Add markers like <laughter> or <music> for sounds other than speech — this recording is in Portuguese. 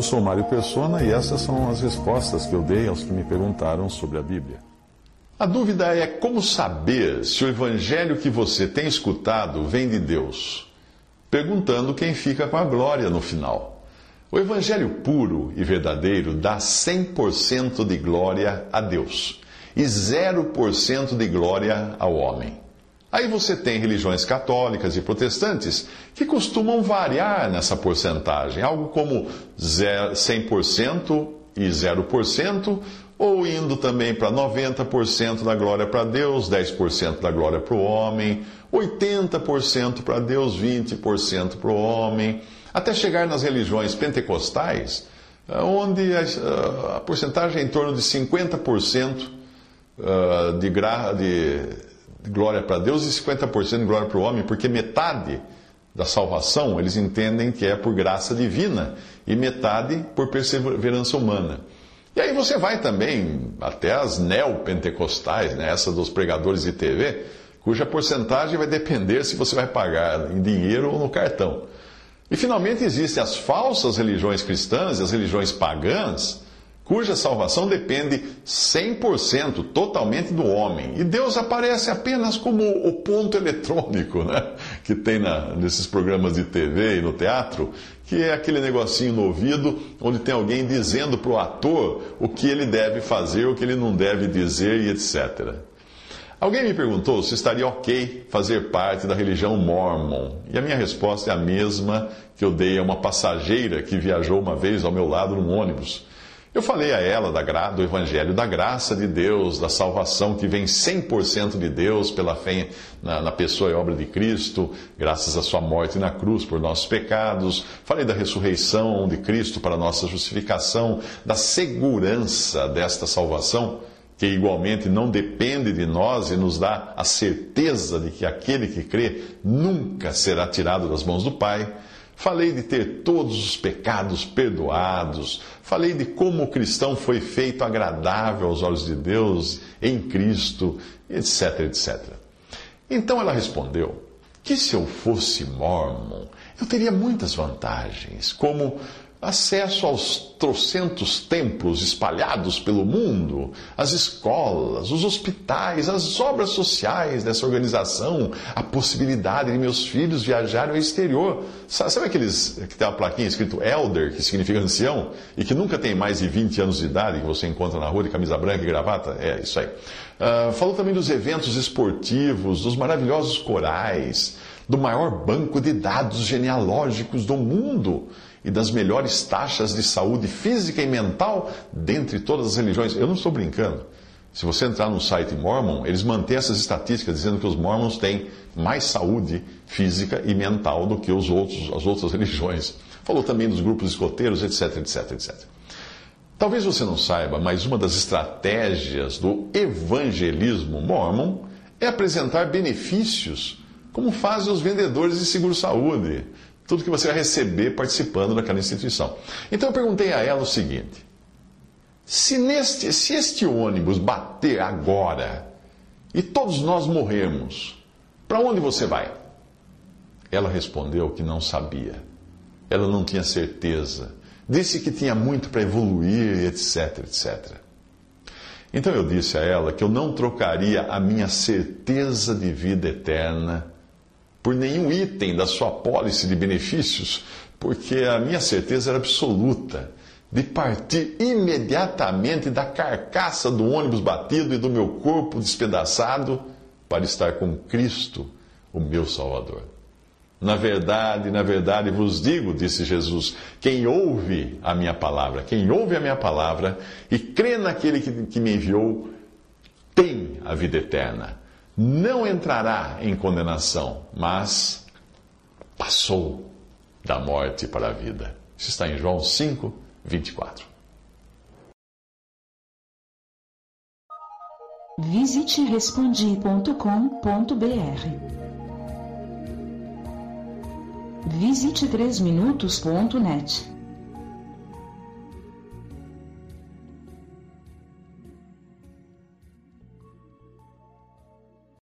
Eu sou Mário Persona e essas são as respostas que eu dei aos que me perguntaram sobre a Bíblia. A dúvida é como saber se o evangelho que você tem escutado vem de Deus, perguntando quem fica com a glória no final. O evangelho puro e verdadeiro dá 100% de glória a Deus e 0% de glória ao homem. Aí você tem religiões católicas e protestantes que costumam variar nessa porcentagem, algo como 100% e 0%, ou indo também para 90% da glória para Deus, 10% da glória para o homem, 80% para Deus, 20% para o homem, até chegar nas religiões pentecostais, onde a, a porcentagem é em torno de 50% uh, de, gra, de glória para Deus e 50% de glória para o homem, porque metade da salvação eles entendem que é por graça divina e metade por perseverança humana. E aí você vai também até as neopentecostais, né, essa dos pregadores de TV, cuja porcentagem vai depender se você vai pagar em dinheiro ou no cartão. E finalmente existem as falsas religiões cristãs e as religiões pagãs, cuja salvação depende 100% totalmente do homem. E Deus aparece apenas como o ponto eletrônico né? que tem na, nesses programas de TV e no teatro, que é aquele negocinho no ouvido onde tem alguém dizendo para o ator o que ele deve fazer, o que ele não deve dizer e etc. Alguém me perguntou se estaria ok fazer parte da religião mormon. E a minha resposta é a mesma que eu dei a uma passageira que viajou uma vez ao meu lado num ônibus. Eu falei a ela do Evangelho da graça de Deus, da salvação que vem 100% de Deus pela fé na, pessoa e obra de Cristo, graças à sua morte na cruz por nossos pecados. Falei da ressurreição de Cristo para nossa justificação, da segurança desta salvação, que igualmente não depende de nós e nos dá a certeza de que aquele que crê nunca será tirado das mãos do Pai. Falei de ter todos os pecados perdoados. Falei de como o cristão foi feito agradável aos olhos de Deus em Cristo, etc, etc. Então ela respondeu que se eu fosse mormon, eu teria muitas vantagens, como acesso aos trocentos templos espalhados pelo mundo, as escolas, os hospitais, as obras sociais dessa organização, a possibilidade de meus filhos viajarem ao exterior. Sabe aqueles que tem uma plaquinha escrito Elder, que significa ancião, e que nunca tem mais de 20 anos de idade, que você encontra na rua de camisa branca e gravata? É, isso aí. Uh, falou também dos eventos esportivos, dos maravilhosos corais, do maior banco de dados genealógicos do mundo e das melhores taxas de saúde física e mental dentre todas as religiões. Eu não estou brincando. Se você entrar no site Mormon, eles mantêm essas estatísticas dizendo que os Mormons têm mais saúde física e mental do que os outros, as outras <laughs> religiões. Falou também dos grupos escoteiros, etc, etc, etc. Talvez você não saiba, mas uma das estratégias do evangelismo mormon é apresentar benefícios, como fazem os vendedores de seguro-saúde, tudo que você vai receber participando daquela instituição. Então eu perguntei a ela o seguinte: se, neste, se este ônibus bater agora e todos nós morrermos, para onde você vai? Ela respondeu que não sabia. Ela não tinha certeza. Disse que tinha muito para evoluir, etc, etc. Então eu disse a ela que eu não trocaria a minha certeza de vida eterna por nenhum item da sua pólice de benefícios, porque a minha certeza era absoluta de partir imediatamente da carcaça do ônibus batido e do meu corpo despedaçado para estar com Cristo, o meu Salvador. Na verdade, na verdade vos digo, disse Jesus: quem ouve a minha palavra, quem ouve a minha palavra e crê naquele que, que me enviou, tem a vida eterna não entrará em condenação, mas passou da morte para a vida. Isso está em João 5, 24. Visite respondi.com.br. Visite 3minutos.net.